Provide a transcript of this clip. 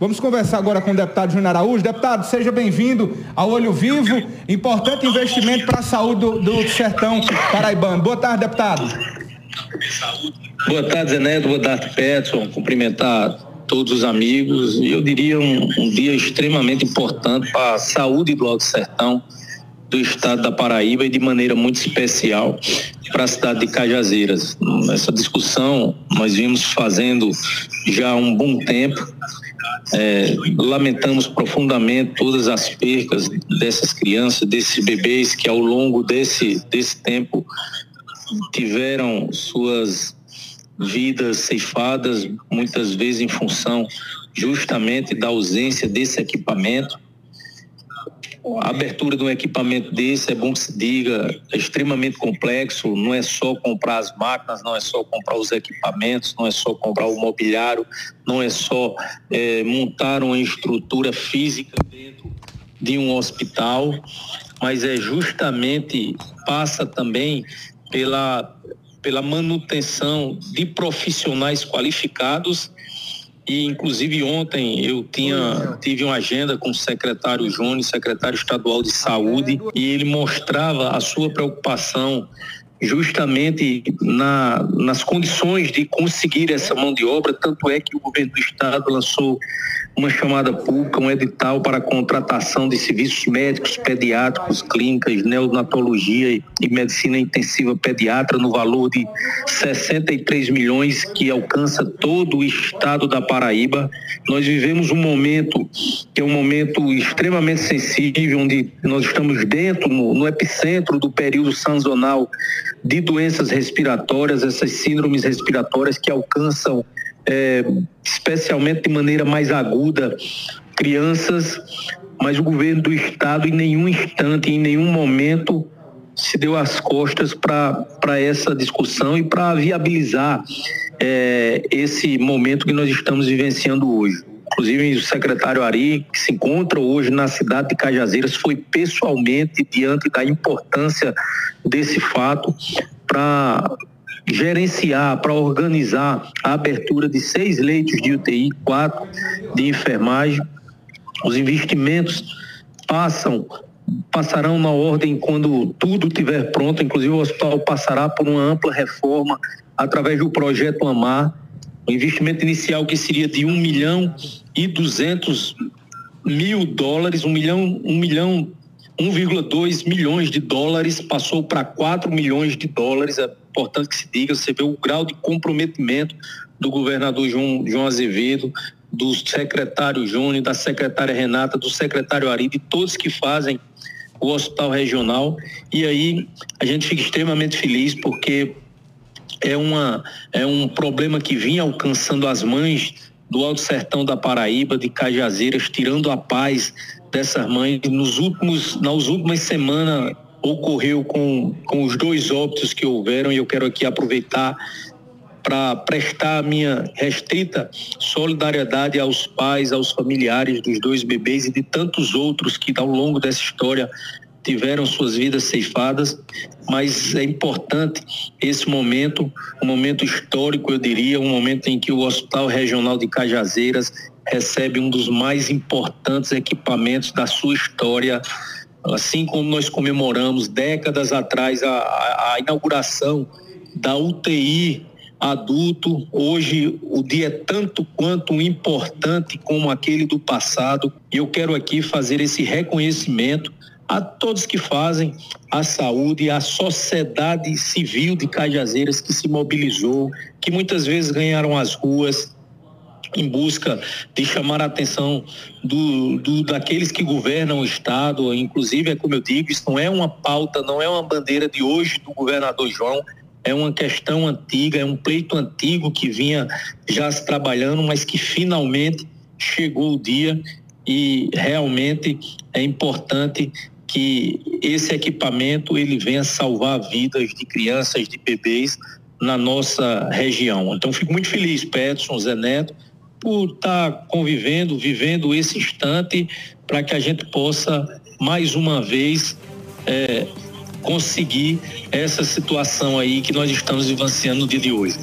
Vamos conversar agora com o deputado Júnior Araújo. Deputado, seja bem-vindo ao Olho Vivo, importante investimento para a saúde do, do sertão paraibano. Boa tarde, deputado. Boa tarde, Zé Neto. Boa tarde, Peterson. Cumprimentar todos os amigos. Eu diria um, um dia extremamente importante para a saúde do Alto Sertão, do estado da Paraíba e de maneira muito especial para a cidade de Cajazeiras. Essa discussão nós vimos fazendo já há um bom tempo é, lamentamos profundamente todas as percas dessas crianças, desses bebês que ao longo desse, desse tempo tiveram suas vidas ceifadas, muitas vezes em função justamente da ausência desse equipamento a abertura de um equipamento desse, é bom que se diga, é extremamente complexo, não é só comprar as máquinas, não é só comprar os equipamentos, não é só comprar o mobiliário, não é só é, montar uma estrutura física dentro de um hospital, mas é justamente, passa também pela, pela manutenção de profissionais qualificados e inclusive ontem eu tinha tive uma agenda com o secretário Júnior, secretário estadual de saúde, e ele mostrava a sua preocupação justamente na, nas condições de conseguir essa mão de obra, tanto é que o governo do estado lançou uma chamada pública, um edital para a contratação de serviços médicos, pediátricos, clínicas, neonatologia e medicina intensiva pediatra no valor de 63 milhões que alcança todo o estado da Paraíba. Nós vivemos um momento que é um momento extremamente sensível, onde nós estamos dentro, no, no epicentro do período sazonal de doenças respiratórias, essas síndromes respiratórias que alcançam é, especialmente de maneira mais aguda, crianças, mas o governo do estado em nenhum instante, em nenhum momento se deu as costas para essa discussão e para viabilizar é, esse momento que nós estamos vivenciando hoje. Inclusive, o secretário Ari, que se encontra hoje na cidade de Cajazeiras, foi pessoalmente, diante da importância desse fato, para gerenciar, para organizar a abertura de seis leitos de UTI, quatro de enfermagem. Os investimentos passam passarão na ordem quando tudo estiver pronto, inclusive o hospital passará por uma ampla reforma através do projeto Amar, o investimento inicial que seria de um milhão e duzentos mil dólares, um milhão, um milhão 1,2 milhões de dólares passou para 4 milhões de dólares. É importante que se diga, você vê o grau de comprometimento do governador João, João Azevedo, do secretário Júnior, da secretária Renata, do secretário Ari, de todos que fazem o hospital regional. E aí a gente fica extremamente feliz porque é, uma, é um problema que vinha alcançando as mães do Alto Sertão da Paraíba, de Cajazeiras, tirando a paz dessas mães. Nos últimos, nas últimas semanas ocorreu com, com os dois óbitos que houveram e eu quero aqui aproveitar para prestar minha restrita solidariedade aos pais, aos familiares dos dois bebês e de tantos outros que ao longo dessa história tiveram suas vidas ceifadas, mas é importante esse momento, um momento histórico, eu diria, um momento em que o Hospital Regional de Cajazeiras recebe um dos mais importantes equipamentos da sua história. Assim como nós comemoramos décadas atrás a, a, a inauguração da UTI adulto, hoje o dia é tanto quanto importante como aquele do passado. E eu quero aqui fazer esse reconhecimento a todos que fazem a saúde, a sociedade civil de Cajazeiras que se mobilizou, que muitas vezes ganharam as ruas, em busca de chamar a atenção do, do, daqueles que governam o Estado. Inclusive, é como eu digo, isso não é uma pauta, não é uma bandeira de hoje do governador João, é uma questão antiga, é um pleito antigo que vinha já se trabalhando, mas que finalmente chegou o dia e realmente é importante que esse equipamento ele venha salvar vidas de crianças, de bebês na nossa região. Então, fico muito feliz, Peterson, Zé Neto, por estar tá convivendo, vivendo esse instante, para que a gente possa, mais uma vez, é, conseguir essa situação aí que nós estamos vivenciando no dia de hoje.